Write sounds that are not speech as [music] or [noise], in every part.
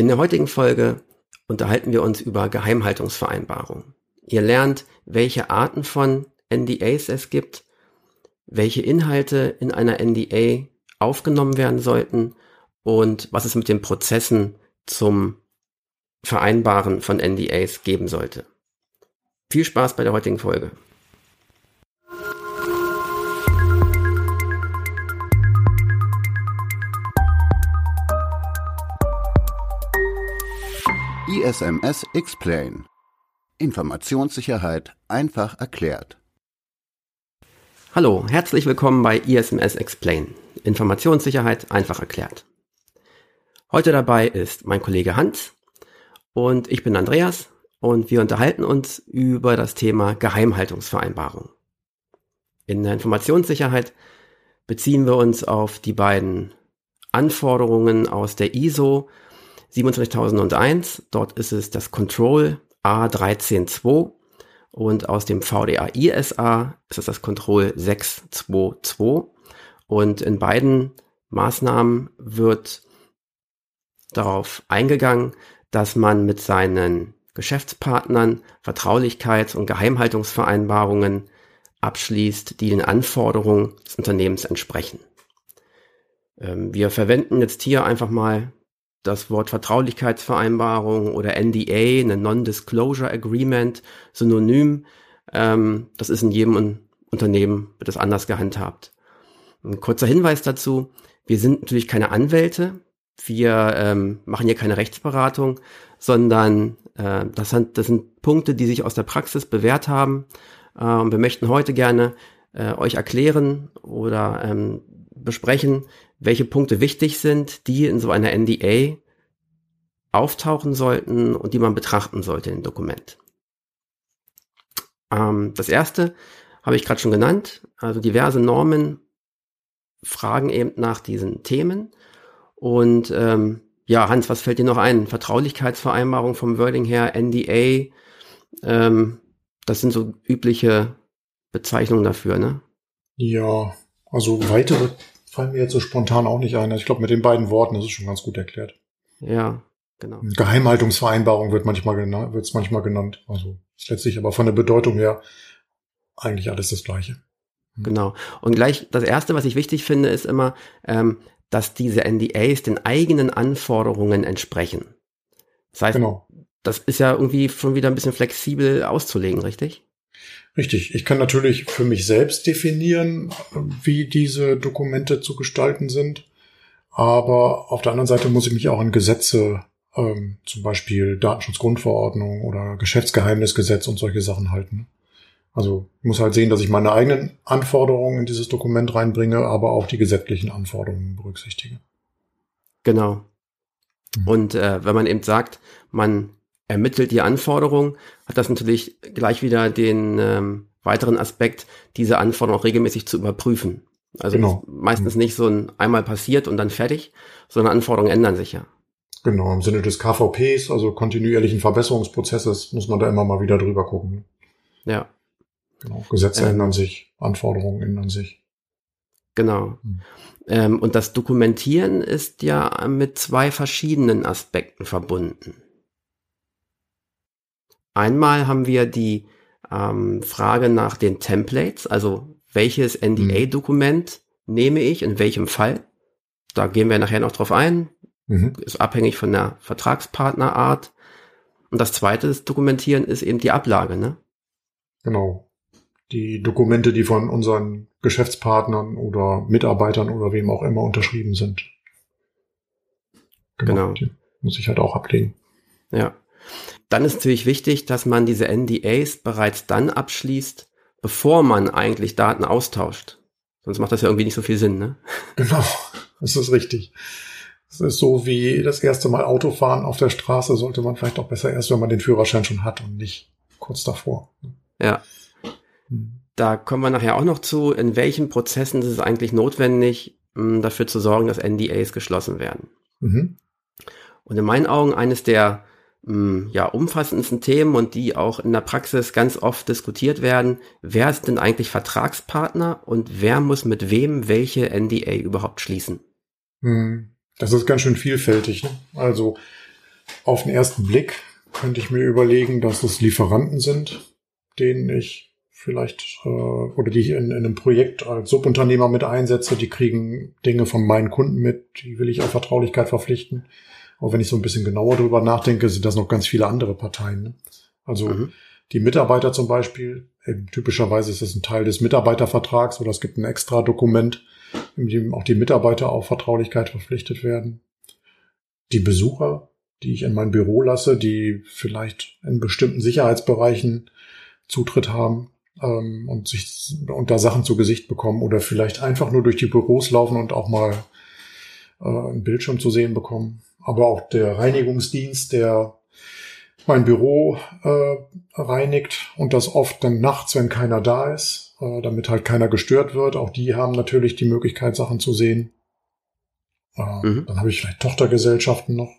In der heutigen Folge unterhalten wir uns über Geheimhaltungsvereinbarungen. Ihr lernt, welche Arten von NDAs es gibt, welche Inhalte in einer NDA aufgenommen werden sollten und was es mit den Prozessen zum Vereinbaren von NDAs geben sollte. Viel Spaß bei der heutigen Folge. ISMS Explain. Informationssicherheit einfach erklärt. Hallo, herzlich willkommen bei ISMS Explain. Informationssicherheit einfach erklärt. Heute dabei ist mein Kollege Hans und ich bin Andreas und wir unterhalten uns über das Thema Geheimhaltungsvereinbarung. In der Informationssicherheit beziehen wir uns auf die beiden Anforderungen aus der ISO 27001. Dort ist es das Control A132 und aus dem VDA ISA ist es das Control 622. Und in beiden Maßnahmen wird darauf eingegangen, dass man mit seinen Geschäftspartnern Vertraulichkeits- und Geheimhaltungsvereinbarungen abschließt, die den Anforderungen des Unternehmens entsprechen. Ähm, wir verwenden jetzt hier einfach mal das Wort Vertraulichkeitsvereinbarung oder NDA, eine Non-Disclosure Agreement, synonym. Ähm, das ist in jedem Unternehmen, wird das anders gehandhabt. Ein kurzer Hinweis dazu. Wir sind natürlich keine Anwälte. Wir ähm, machen hier keine Rechtsberatung, sondern äh, das, sind, das sind Punkte, die sich aus der Praxis bewährt haben. Äh, und wir möchten heute gerne äh, euch erklären oder ähm, besprechen, welche Punkte wichtig sind, die in so einer NDA auftauchen sollten und die man betrachten sollte im Dokument. Ähm, das erste habe ich gerade schon genannt, also diverse Normen fragen eben nach diesen Themen. Und ähm, ja, Hans, was fällt dir noch ein? Vertraulichkeitsvereinbarung vom Wording her, NDA, ähm, das sind so übliche Bezeichnungen dafür, ne? Ja, also weitere fallen mir jetzt so spontan auch nicht ein. Ich glaube, mit den beiden Worten ist es schon ganz gut erklärt. Ja, genau. Geheimhaltungsvereinbarung wird manchmal genannt, wird es manchmal genannt. Also ist letztlich aber von der Bedeutung her eigentlich alles das Gleiche. Hm. Genau. Und gleich das erste, was ich wichtig finde, ist immer, ähm, dass diese NDAs den eigenen Anforderungen entsprechen. Das heißt, genau. das ist ja irgendwie schon wieder ein bisschen flexibel auszulegen, richtig? Richtig. Ich kann natürlich für mich selbst definieren, wie diese Dokumente zu gestalten sind. Aber auf der anderen Seite muss ich mich auch an Gesetze, ähm, zum Beispiel Datenschutzgrundverordnung oder Geschäftsgeheimnisgesetz und solche Sachen halten. Also ich muss halt sehen, dass ich meine eigenen Anforderungen in dieses Dokument reinbringe, aber auch die gesetzlichen Anforderungen berücksichtige. Genau. Mhm. Und äh, wenn man eben sagt, man ermittelt die Anforderung, hat das natürlich gleich wieder den ähm, weiteren Aspekt, diese Anforderung auch regelmäßig zu überprüfen. Also genau. meistens nicht so ein einmal passiert und dann fertig, sondern Anforderungen ändern sich ja. Genau, im Sinne des KVPs, also kontinuierlichen Verbesserungsprozesses, muss man da immer mal wieder drüber gucken. Ja. Genau, Gesetze ähm, ändern sich, Anforderungen ändern sich. Genau. Hm. Ähm, und das Dokumentieren ist ja mit zwei verschiedenen Aspekten verbunden. Einmal haben wir die ähm, Frage nach den Templates, also welches NDA-Dokument mhm. nehme ich, in welchem Fall. Da gehen wir nachher noch drauf ein. Mhm. Ist abhängig von der Vertragspartnerart. Und das zweite das Dokumentieren ist eben die Ablage, ne? Genau. Die Dokumente, die von unseren Geschäftspartnern oder Mitarbeitern oder wem auch immer unterschrieben sind. Genau. genau. Muss ich halt auch ablegen. Ja. Dann ist natürlich wichtig, dass man diese NDAs bereits dann abschließt, bevor man eigentlich Daten austauscht. Sonst macht das ja irgendwie nicht so viel Sinn, ne? [laughs] Genau, das ist richtig. Es ist so wie das erste Mal Autofahren auf der Straße, sollte man vielleicht auch besser erst, wenn man den Führerschein schon hat und nicht kurz davor. Ja. Hm. Da kommen wir nachher auch noch zu, in welchen Prozessen ist es eigentlich notwendig, um dafür zu sorgen, dass NDAs geschlossen werden. Mhm. Und in meinen Augen eines der Mm, ja, umfassendsten Themen und die auch in der Praxis ganz oft diskutiert werden. Wer ist denn eigentlich Vertragspartner und wer muss mit wem welche NDA überhaupt schließen? Hm, das ist ganz schön vielfältig. Ne? Also auf den ersten Blick könnte ich mir überlegen, dass es Lieferanten sind, denen ich vielleicht äh, oder die ich in, in einem Projekt als Subunternehmer mit einsetze, die kriegen Dinge von meinen Kunden mit, die will ich auf Vertraulichkeit verpflichten. Auch wenn ich so ein bisschen genauer drüber nachdenke, sind das noch ganz viele andere Parteien. Ne? Also mhm. die Mitarbeiter zum Beispiel, eben typischerweise ist das ein Teil des Mitarbeitervertrags oder es gibt ein extra Dokument, in dem auch die Mitarbeiter auf Vertraulichkeit verpflichtet werden. Die Besucher, die ich in mein Büro lasse, die vielleicht in bestimmten Sicherheitsbereichen Zutritt haben ähm, und sich und da Sachen zu Gesicht bekommen oder vielleicht einfach nur durch die Büros laufen und auch mal äh, einen Bildschirm zu sehen bekommen. Aber auch der Reinigungsdienst, der mein Büro äh, reinigt und das oft dann nachts, wenn keiner da ist, äh, damit halt keiner gestört wird. Auch die haben natürlich die Möglichkeit, Sachen zu sehen. Äh, mhm. Dann habe ich vielleicht Tochtergesellschaften noch.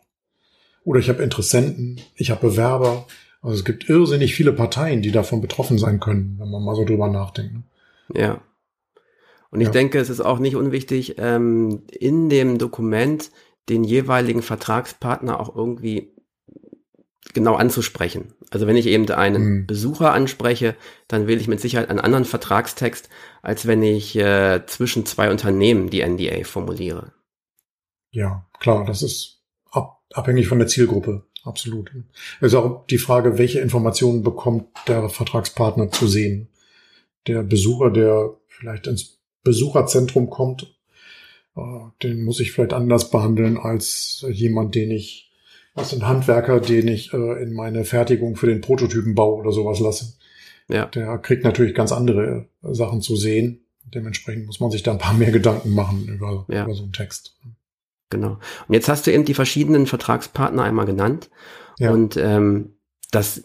Oder ich habe Interessenten, ich habe Bewerber. Also es gibt irrsinnig viele Parteien, die davon betroffen sein können, wenn man mal so drüber nachdenkt. Ne? Ja. Und ich ja. denke, es ist auch nicht unwichtig, ähm, in dem Dokument den jeweiligen Vertragspartner auch irgendwie genau anzusprechen. Also wenn ich eben einen mhm. Besucher anspreche, dann wähle ich mit Sicherheit einen anderen Vertragstext, als wenn ich äh, zwischen zwei Unternehmen die NDA formuliere. Ja, klar, das ist ab abhängig von der Zielgruppe. Absolut. Es ist auch die Frage, welche Informationen bekommt der Vertragspartner zu sehen. Der Besucher, der vielleicht ins Besucherzentrum kommt, den muss ich vielleicht anders behandeln als jemand, den ich, was ein Handwerker, den ich äh, in meine Fertigung für den Prototypenbau oder sowas lasse. Ja. Der kriegt natürlich ganz andere Sachen zu sehen. Dementsprechend muss man sich da ein paar mehr Gedanken machen über, ja. über so einen Text. Genau. Und jetzt hast du eben die verschiedenen Vertragspartner einmal genannt. Ja. Und ähm, das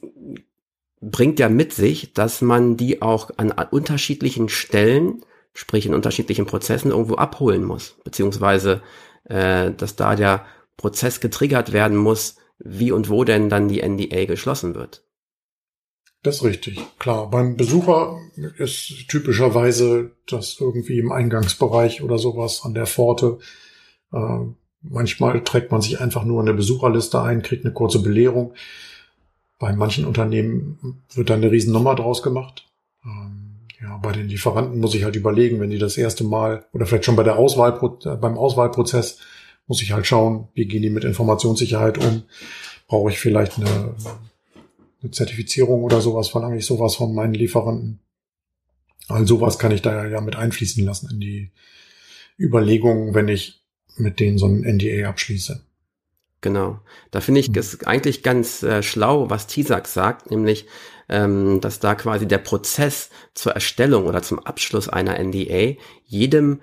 bringt ja mit sich, dass man die auch an unterschiedlichen Stellen, sprich in unterschiedlichen Prozessen irgendwo abholen muss, beziehungsweise äh, dass da der Prozess getriggert werden muss, wie und wo denn dann die NDA geschlossen wird. Das ist richtig, klar. Beim Besucher ist typischerweise das irgendwie im Eingangsbereich oder sowas an der Pforte äh, manchmal trägt man sich einfach nur in der Besucherliste ein, kriegt eine kurze Belehrung. Bei manchen Unternehmen wird dann eine Riesennummer draus gemacht. Ähm, ja, bei den Lieferanten muss ich halt überlegen, wenn die das erste Mal oder vielleicht schon bei der Auswahl, beim Auswahlprozess muss ich halt schauen, wie gehen die mit Informationssicherheit um? Brauche ich vielleicht eine, eine Zertifizierung oder sowas? Verlange ich sowas von meinen Lieferanten? All sowas kann ich da ja mit einfließen lassen in die Überlegungen, wenn ich mit denen so ein NDA abschließe. Genau. Da finde ich es mhm. eigentlich ganz äh, schlau, was TISAX sagt, nämlich, ähm, dass da quasi der Prozess zur Erstellung oder zum Abschluss einer NDA jedem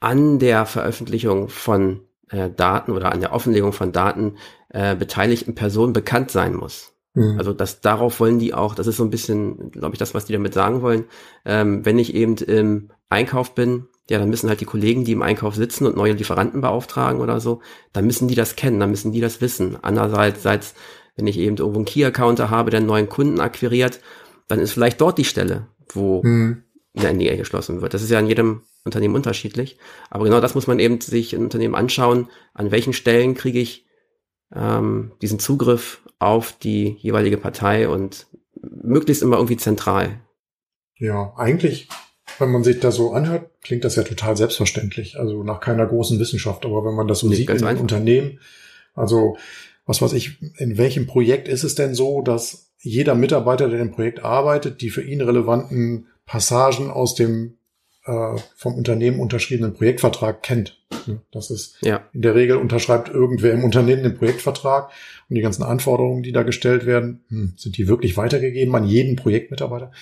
an der Veröffentlichung von äh, Daten oder an der Offenlegung von Daten äh, beteiligten Personen bekannt sein muss. Mhm. Also das darauf wollen die auch, das ist so ein bisschen, glaube ich, das, was die damit sagen wollen. Ähm, wenn ich eben im Einkauf bin ja, dann müssen halt die Kollegen, die im Einkauf sitzen und neue Lieferanten beauftragen oder so, dann müssen die das kennen, dann müssen die das wissen. Andererseits, wenn ich eben irgendwo einen Key-Accounter habe, der einen neuen Kunden akquiriert, dann ist vielleicht dort die Stelle, wo hm. eine NDA geschlossen wird. Das ist ja in jedem Unternehmen unterschiedlich. Aber genau das muss man eben sich im Unternehmen anschauen, an welchen Stellen kriege ich ähm, diesen Zugriff auf die jeweilige Partei und möglichst immer irgendwie zentral. Ja, eigentlich wenn man sich das so anhört, klingt das ja total selbstverständlich, also nach keiner großen Wissenschaft. Aber wenn man das so Nicht sieht in einem Unternehmen, also was weiß ich, in welchem Projekt ist es denn so, dass jeder Mitarbeiter, der im Projekt arbeitet, die für ihn relevanten Passagen aus dem äh, vom Unternehmen unterschriebenen Projektvertrag kennt. Das ist ja. in der Regel unterschreibt irgendwer im Unternehmen den Projektvertrag und die ganzen Anforderungen, die da gestellt werden, hm, sind die wirklich weitergegeben an jeden Projektmitarbeiter?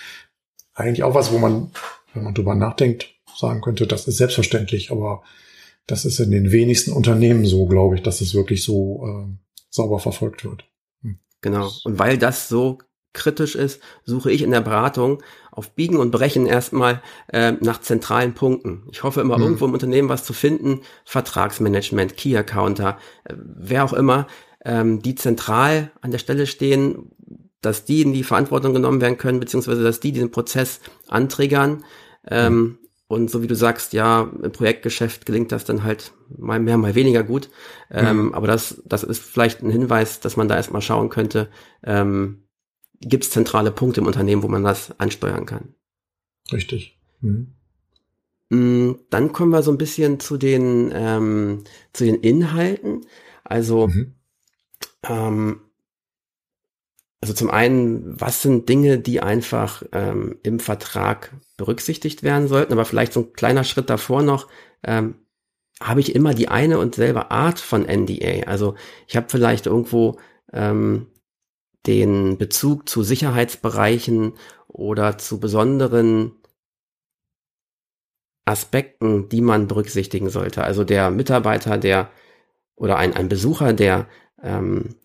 Eigentlich auch was, wo man wenn man drüber nachdenkt, sagen könnte, das ist selbstverständlich, aber das ist in den wenigsten Unternehmen so, glaube ich, dass es wirklich so äh, sauber verfolgt wird. Hm. Genau. Und weil das so kritisch ist, suche ich in der Beratung auf Biegen und Brechen erstmal äh, nach zentralen Punkten. Ich hoffe immer hm. irgendwo im Unternehmen was zu finden, Vertragsmanagement, Key Accounter, äh, wer auch immer, ähm, die zentral an der Stelle stehen, dass die in die Verantwortung genommen werden können, beziehungsweise dass die diesen Prozess antriggern ähm, und so wie du sagst, ja, im Projektgeschäft gelingt das dann halt mal mehr, mal weniger gut. Ähm, mhm. aber das, das ist vielleicht ein Hinweis, dass man da erstmal schauen könnte, ähm, gibt es zentrale Punkte im Unternehmen, wo man das ansteuern kann. Richtig. Mhm. Mm, dann kommen wir so ein bisschen zu den, ähm, zu den Inhalten. Also, mhm. ähm, also zum einen, was sind Dinge, die einfach ähm, im Vertrag berücksichtigt werden sollten, aber vielleicht so ein kleiner Schritt davor noch, ähm, habe ich immer die eine und selbe Art von NDA. Also ich habe vielleicht irgendwo ähm, den Bezug zu Sicherheitsbereichen oder zu besonderen Aspekten, die man berücksichtigen sollte. Also der Mitarbeiter, der oder ein, ein Besucher, der ähm,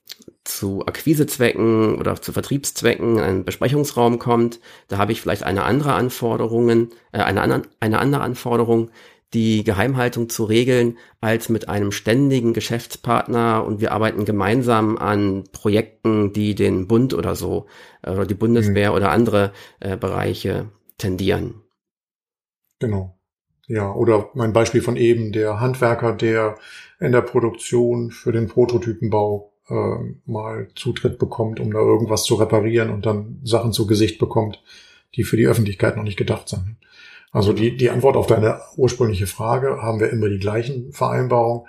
zu Akquisezwecken oder zu Vertriebszwecken in einen Besprechungsraum kommt, da habe ich vielleicht eine andere Anforderungen, äh, eine, eine andere Anforderung, die Geheimhaltung zu regeln, als mit einem ständigen Geschäftspartner und wir arbeiten gemeinsam an Projekten, die den Bund oder so äh, oder die Bundeswehr mhm. oder andere äh, Bereiche tendieren. Genau. Ja, oder mein Beispiel von eben, der Handwerker, der in der Produktion für den Prototypenbau äh, mal Zutritt bekommt, um da irgendwas zu reparieren und dann Sachen zu Gesicht bekommt, die für die Öffentlichkeit noch nicht gedacht sind. Also die, die Antwort auf deine ursprüngliche Frage, haben wir immer die gleichen Vereinbarungen?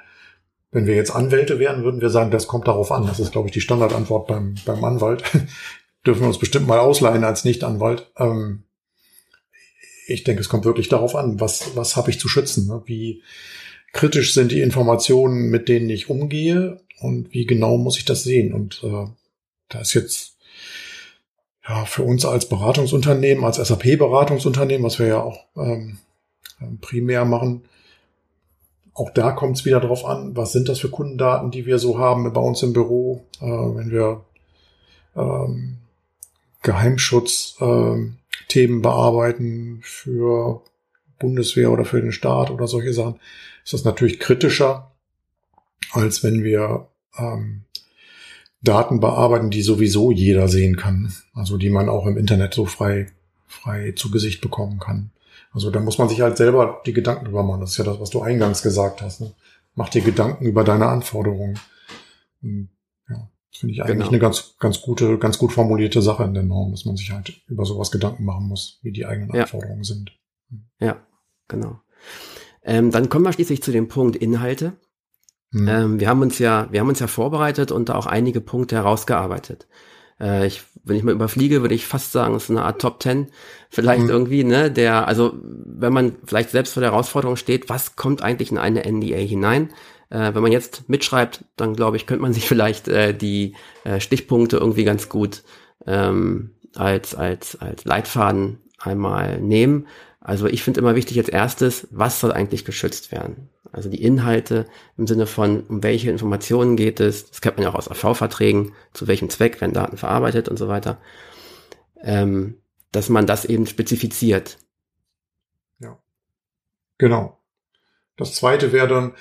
Wenn wir jetzt Anwälte wären, würden wir sagen, das kommt darauf an. Das ist, glaube ich, die Standardantwort beim, beim Anwalt. [laughs] Dürfen wir uns bestimmt mal ausleihen als Nicht-Anwalt. Ähm, ich denke, es kommt wirklich darauf an, was, was habe ich zu schützen? Ne? Wie kritisch sind die Informationen, mit denen ich umgehe? Und wie genau muss ich das sehen? Und äh, da ist jetzt ja für uns als Beratungsunternehmen, als SAP-Beratungsunternehmen, was wir ja auch ähm, primär machen, auch da kommt es wieder darauf an, was sind das für Kundendaten, die wir so haben bei uns im Büro, äh, wenn wir ähm, Geheimschutzthemen ähm, bearbeiten für Bundeswehr oder für den Staat oder solche Sachen, ist das natürlich kritischer, als wenn wir ähm, Daten bearbeiten, die sowieso jeder sehen kann. Also die man auch im Internet so frei, frei zu Gesicht bekommen kann. Also da muss man sich halt selber die Gedanken drüber machen. Das ist ja das, was du eingangs gesagt hast. Ne? Mach dir Gedanken über deine Anforderungen. Und, ja, finde ich eigentlich genau. eine ganz, ganz gute, ganz gut formulierte Sache in der Norm, dass man sich halt über sowas Gedanken machen muss, wie die eigenen ja. Anforderungen sind. Ja, genau. Ähm, dann kommen wir schließlich zu dem Punkt Inhalte. Mhm. Ähm, wir haben uns ja, wir haben uns ja vorbereitet und da auch einige Punkte herausgearbeitet. Äh, ich, wenn ich mal überfliege, würde ich fast sagen, es ist eine Art Top Ten. Vielleicht mhm. irgendwie, ne, der, also wenn man vielleicht selbst vor der Herausforderung steht, was kommt eigentlich in eine NDA hinein? Äh, wenn man jetzt mitschreibt, dann glaube ich, könnte man sich [laughs] vielleicht äh, die äh, Stichpunkte irgendwie ganz gut ähm, als, als, als Leitfaden einmal nehmen. Also ich finde immer wichtig als erstes, was soll eigentlich geschützt werden? Also die Inhalte im Sinne von, um welche Informationen geht es, das kennt man ja auch aus AV-Verträgen, zu welchem Zweck werden Daten verarbeitet und so weiter, ähm, dass man das eben spezifiziert. Ja, genau. Das zweite wäre dann,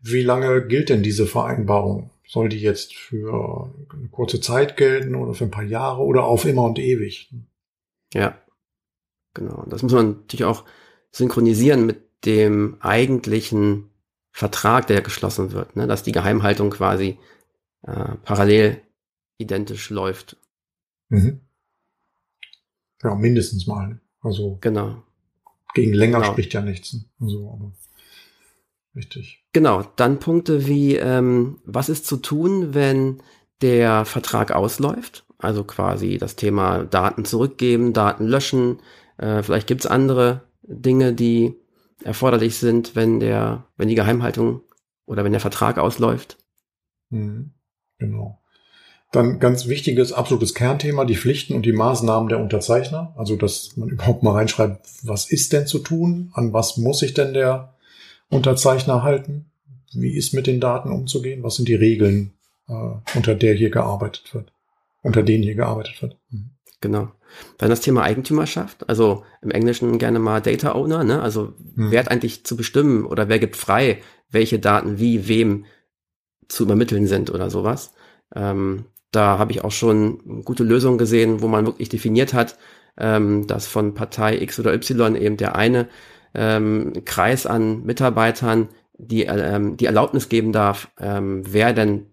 wie lange gilt denn diese Vereinbarung? Soll die jetzt für eine kurze Zeit gelten oder für ein paar Jahre oder auf immer und ewig? Ja, genau. Das muss man natürlich auch synchronisieren mit dem eigentlichen Vertrag, der geschlossen wird, ne? dass die Geheimhaltung quasi äh, parallel identisch läuft. Mhm. Ja, mindestens mal. Also genau. Gegen länger genau. spricht ja nichts. Also, aber richtig. Genau. Dann Punkte wie ähm, was ist zu tun, wenn der Vertrag ausläuft? Also quasi das Thema Daten zurückgeben, Daten löschen. Äh, vielleicht gibt's andere Dinge, die erforderlich sind, wenn der, wenn die Geheimhaltung oder wenn der Vertrag ausläuft. Mhm. Genau. Dann ganz wichtiges, absolutes Kernthema, die Pflichten und die Maßnahmen der Unterzeichner. Also, dass man [laughs] überhaupt mal reinschreibt, was ist denn zu tun? An was muss sich denn der Unterzeichner halten? Wie ist mit den Daten umzugehen? Was sind die Regeln, äh, unter der hier gearbeitet wird? Unter denen hier gearbeitet wird? Mhm. Genau. Dann das Thema Eigentümerschaft, also im Englischen gerne mal Data Owner, ne? Also hm. wer hat eigentlich zu bestimmen oder wer gibt frei, welche Daten wie wem zu übermitteln sind oder sowas. Ähm, da habe ich auch schon gute Lösungen gesehen, wo man wirklich definiert hat, ähm, dass von Partei X oder Y eben der eine ähm, Kreis an Mitarbeitern, die, ähm, die Erlaubnis geben darf, ähm, wer denn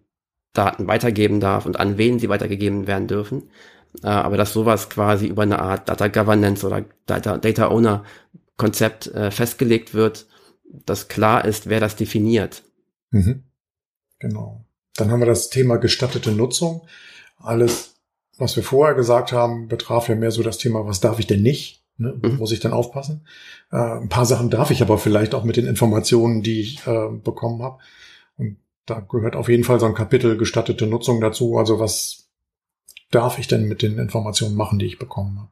Daten weitergeben darf und an wen sie weitergegeben werden dürfen. Äh, aber dass sowas quasi über eine Art Data Governance oder Data, Data Owner Konzept äh, festgelegt wird, dass klar ist, wer das definiert. Mhm. Genau. Dann haben wir das Thema gestattete Nutzung. Alles, was wir vorher gesagt haben, betraf ja mehr so das Thema, was darf ich denn nicht? Ne? Mhm. Muss ich dann aufpassen? Äh, ein paar Sachen darf ich aber vielleicht auch mit den Informationen, die ich äh, bekommen habe. Und da gehört auf jeden Fall so ein Kapitel gestattete Nutzung dazu. Also was darf ich denn mit den Informationen machen, die ich bekommen habe?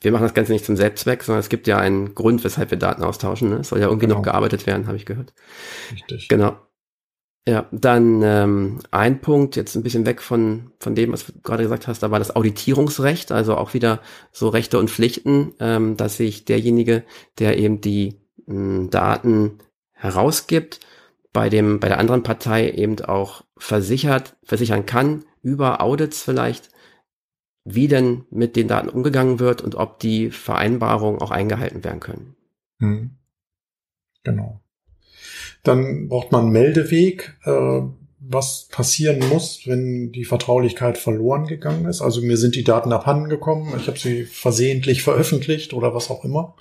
Wir machen das Ganze nicht zum Selbstzweck, sondern es gibt ja einen Grund, weshalb wir Daten austauschen. Ne? Es soll ja irgendwie genau. noch gearbeitet werden, habe ich gehört. Richtig. Genau. Ja, dann ähm, ein Punkt, jetzt ein bisschen weg von, von dem, was du gerade gesagt hast, da war das Auditierungsrecht, also auch wieder so Rechte und Pflichten, ähm, dass sich derjenige, der eben die mh, hm, Daten herausgibt, bei dem, bei der anderen Partei eben auch versichert, versichern kann, über Audits vielleicht, wie denn mit den Daten umgegangen wird und ob die Vereinbarungen auch eingehalten werden können. Hm. Genau. Dann braucht man einen Meldeweg, äh, was passieren muss, wenn die Vertraulichkeit verloren gegangen ist. Also mir sind die Daten abhanden gekommen, ich habe sie versehentlich veröffentlicht oder was auch immer.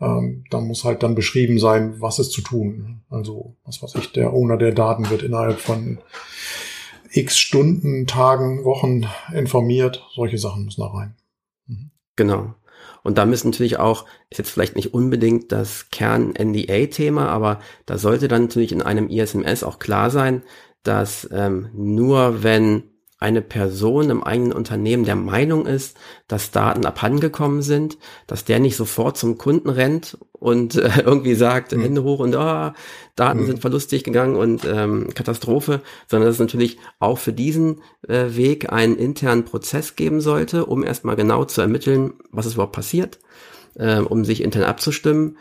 Ähm, da muss halt dann beschrieben sein, was ist zu tun. Also was weiß ich, der Owner der Daten wird innerhalb von x Stunden, Tagen, Wochen informiert. Solche Sachen müssen da rein. Mhm. Genau. Und da müssen natürlich auch, ist jetzt vielleicht nicht unbedingt das Kern-NDA-Thema, aber da sollte dann natürlich in einem ISMS auch klar sein, dass ähm, nur wenn eine Person im eigenen Unternehmen der Meinung ist, dass Daten abhandengekommen sind, dass der nicht sofort zum Kunden rennt und äh, [laughs] irgendwie sagt, mhm. Hände hoch und ah, Daten mhm. sind verlustig gegangen und ähm, Katastrophe, sondern dass es natürlich auch für diesen äh, Weg einen internen Prozess geben sollte, um erstmal genau zu ermitteln, was ist überhaupt passiert, äh, um sich intern abzustimmen.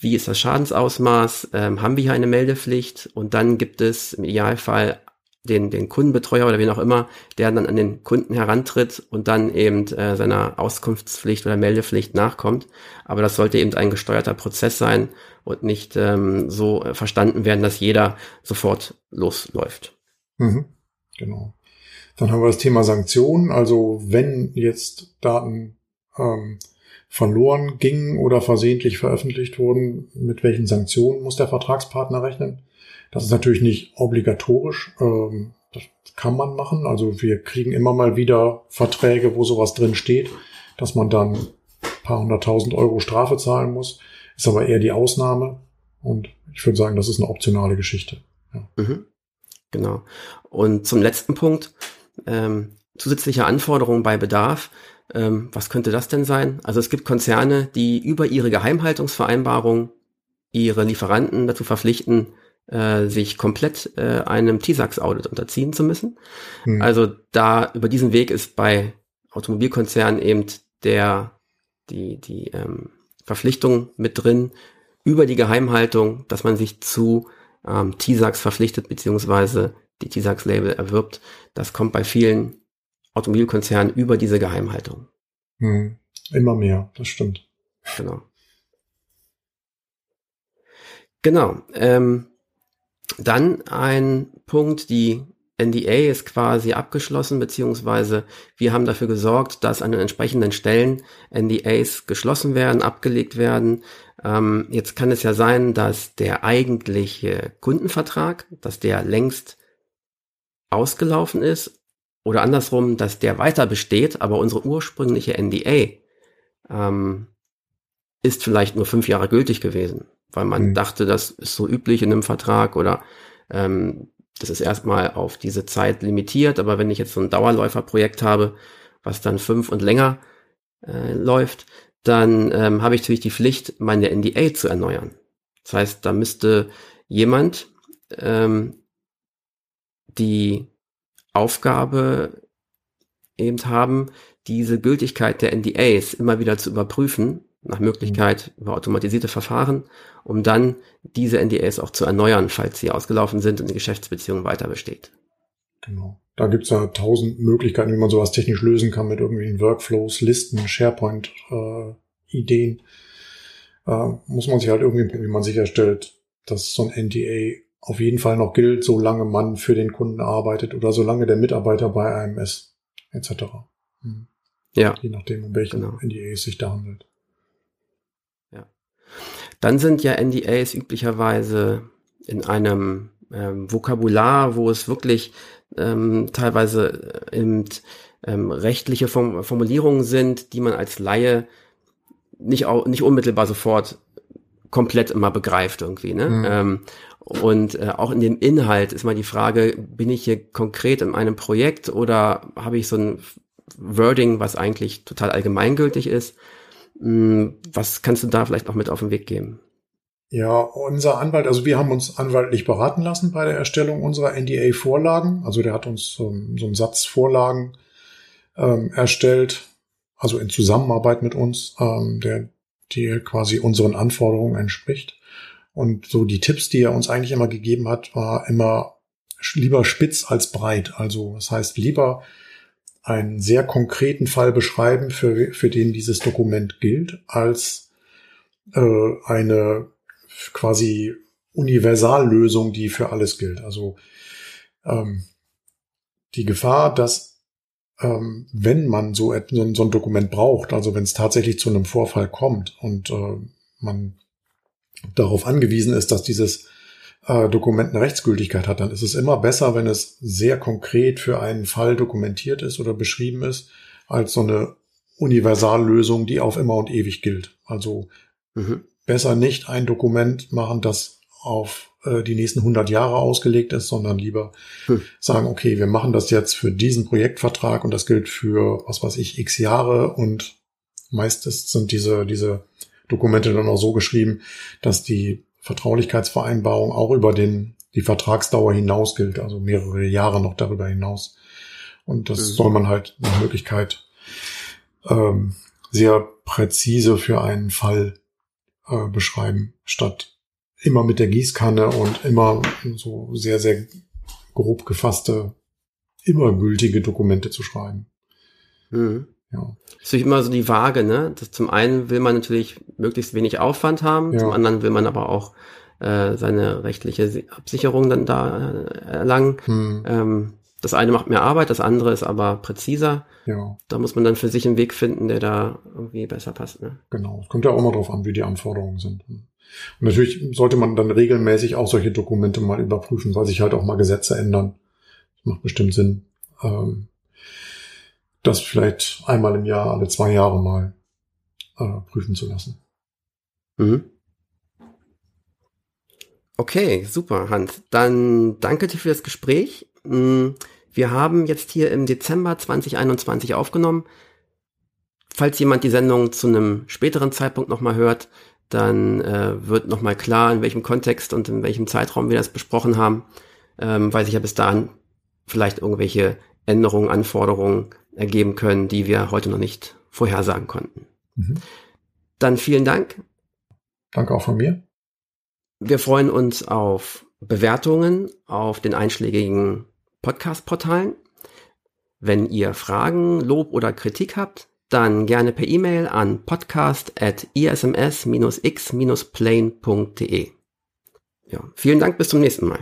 Wie ist das Schadensausmaß? Ähm, haben wir hier eine Meldepflicht? Und dann gibt es im Idealfall den, den Kundenbetreuer oder wen auch immer, der dann an den Kunden herantritt und dann eben äh, seiner Auskunftspflicht oder Meldepflicht nachkommt. Aber das sollte eben ein gesteuerter Prozess sein und nicht ähm, so äh, verstanden werden, dass jeder sofort losläuft. Mhm, genau. Dann haben wir das Thema Sanktionen. Also wenn jetzt Daten ähm, verloren gingen oder versehentlich veröffentlicht wurden, mit welchen Sanktionen muss der Vertragspartner rechnen? Das ist natürlich nicht obligatorisch. Ähm, das kann man machen. Also wir kriegen immer mal wieder Verträge, wo sowas drin steht, dass man dann ein paar hunderttausend Euro Strafe zahlen muss. Ist aber eher die Ausnahme. Und ich würde sagen, das ist eine optionale Geschichte. Ja. Mhm. Genau. Und zum letzten Punkt, ähm, zusätzliche Anforderungen bei Bedarf. Ähm, was könnte das denn sein? Also es gibt Konzerne, die über ihre Geheimhaltungsvereinbarung ihre Lieferanten dazu verpflichten, äh, sich komplett äh, einem TISAX-Audit unterziehen zu müssen. Hm. Also da über diesen Weg ist bei Automobilkonzernen eben der die die ähm, Verpflichtung mit drin über die Geheimhaltung, dass man sich zu ähm, TISAX verpflichtet beziehungsweise die TISAX-Label erwirbt. Das kommt bei vielen Automobilkonzernen über diese Geheimhaltung. Hm. Immer mehr, das stimmt. Genau. Genau. Ähm, dann ein Punkt, die NDA ist quasi abgeschlossen, beziehungsweise wir haben dafür gesorgt, dass an den entsprechenden Stellen NDAs geschlossen werden, abgelegt werden. Ähm, jetzt kann es ja sein, dass der eigentliche Kundenvertrag, dass der längst ausgelaufen ist oder andersrum, dass der weiter besteht, aber unsere ursprüngliche NDA ähm, ist vielleicht nur fünf Jahre gültig gewesen weil man mhm. dachte, das ist so üblich in einem Vertrag oder ähm, das ist erstmal auf diese Zeit limitiert. Aber wenn ich jetzt so ein Dauerläuferprojekt habe, was dann fünf und länger äh, läuft, dann ähm, habe ich natürlich die Pflicht, meine NDA zu erneuern. Das heißt, da müsste jemand ähm, die Aufgabe eben haben, diese Gültigkeit der NDAs immer wieder zu überprüfen nach Möglichkeit über automatisierte Verfahren, um dann diese NDAs auch zu erneuern, falls sie ausgelaufen sind und die Geschäftsbeziehung weiter besteht. Genau. Da gibt's ja tausend Möglichkeiten, wie man sowas technisch lösen kann mit irgendwelchen Workflows, Listen, SharePoint-Ideen. äh, muss man sich halt irgendwie, wie man sicherstellt, dass so ein NDA auf jeden Fall noch gilt, solange man für den Kunden arbeitet oder solange der Mitarbeiter bei einem ist, etc. Hm. Ja. Je nachdem, um welchen Genau. NDA es sich da handelt. Dann sind ja NDAs üblicherweise in einem ähm, Vokabular, wo es wirklich ähm, teilweise äh, ähm, rechtliche Form Formulierungen sind, die man als Laie nicht, au nicht unmittelbar sofort komplett immer begreift irgendwie. Ne? Mhm. Ähm, und äh, auch in dem Inhalt ist mal die Frage, bin ich hier konkret in einem Projekt oder habe ich so ein Wording, was eigentlich total allgemeingültig ist? Hm, Was kannst du da vielleicht noch mit auf den Weg geben? Ja, unser Anwalt, also wir haben uns anwaltlich beraten lassen bei der Erstellung unserer NDA-Vorlagen. Also der hat uns ähm, so einen Satz Vorlagen ähm, erstellt, also in Zusammenarbeit mit uns, ähm, der, die quasi unseren Anforderungen entspricht. Und so die Tipps, die er uns eigentlich immer gegeben hat, war immer lieber spitz als breit. Also das heißt lieber einen sehr konkreten Fall beschreiben, für, für den dieses Dokument gilt, als äh, eine quasi Universallösung, die für alles gilt. Also ähm, die Gefahr, dass ähm, wenn man so, so, so ein Dokument braucht, also wenn es tatsächlich zu einem Vorfall kommt und äh, man darauf angewiesen ist, dass dieses äh, Dokument eine Rechtsgültigkeit hat, dann ist es immer besser, wenn es sehr konkret für einen Fall dokumentiert ist oder beschrieben ist, als so eine Universallösung, die auf immer und ewig gilt. Also Mhm. besser nicht ein Dokument machen, das auf äh, die nächsten 100 Jahre ausgelegt ist, sondern lieber Hm. sagen, okay, wir machen das jetzt für diesen Projektvertrag und das gilt für, was weiß ich, x Jahre und meistens sind diese, diese Dokumente dann auch so geschrieben, dass die Vertraulichkeitsvereinbarung auch über den, die Vertragsdauer hinaus gilt, also mehrere Jahre noch darüber hinaus. Und das Mhm. soll man halt nach Möglichkeit ähm, sehr präzise für einen Fall äh, beschreiben, statt immer mit der Gießkanne und immer so sehr, sehr grob gefasste, immer gültige Dokumente zu schreiben. Mhm. Ja, ist natürlich immer so die Waage, ne? Das, zum einen will man natürlich möglichst wenig Aufwand haben, Ja. zum anderen will man aber auch äh, seine rechtliche Si- Absicherung dann da äh, erlangen. hm, Ähm, das eine macht mehr Arbeit, das andere ist aber präziser. ja, Da muss man dann für sich einen Weg finden, der da irgendwie besser passt. Ne? genau. Es kommt ja auch immer darauf an, wie die Anforderungen sind. Und natürlich sollte man dann regelmäßig auch solche Dokumente mal überprüfen, weil sich halt auch mal Gesetze ändern. Das macht bestimmt Sinn, ähm, das vielleicht einmal im Jahr, alle zwei Jahre mal äh, prüfen zu lassen. Mhm. Okay, super, Hans. Dann danke dir für das Gespräch. Mm, Wir haben jetzt hier im Dezember 2021 aufgenommen. Falls jemand die Sendung zu einem späteren Zeitpunkt nochmal hört, dann äh, wird nochmal klar, in welchem Kontext und in welchem Zeitraum wir das besprochen haben, ähm, weil sich ja bis dahin vielleicht irgendwelche Änderungen, Anforderungen ergeben können, die wir heute noch nicht vorhersagen konnten. Mhm. Dann vielen Dank. Danke auch von mir. Wir freuen uns auf Bewertungen auf den einschlägigen Podcast-Portalen. Wenn ihr Fragen, Lob oder Kritik habt, dann gerne per E-Mail an podcast.isms-x-plane.de. Ja, vielen Dank, bis zum nächsten Mal.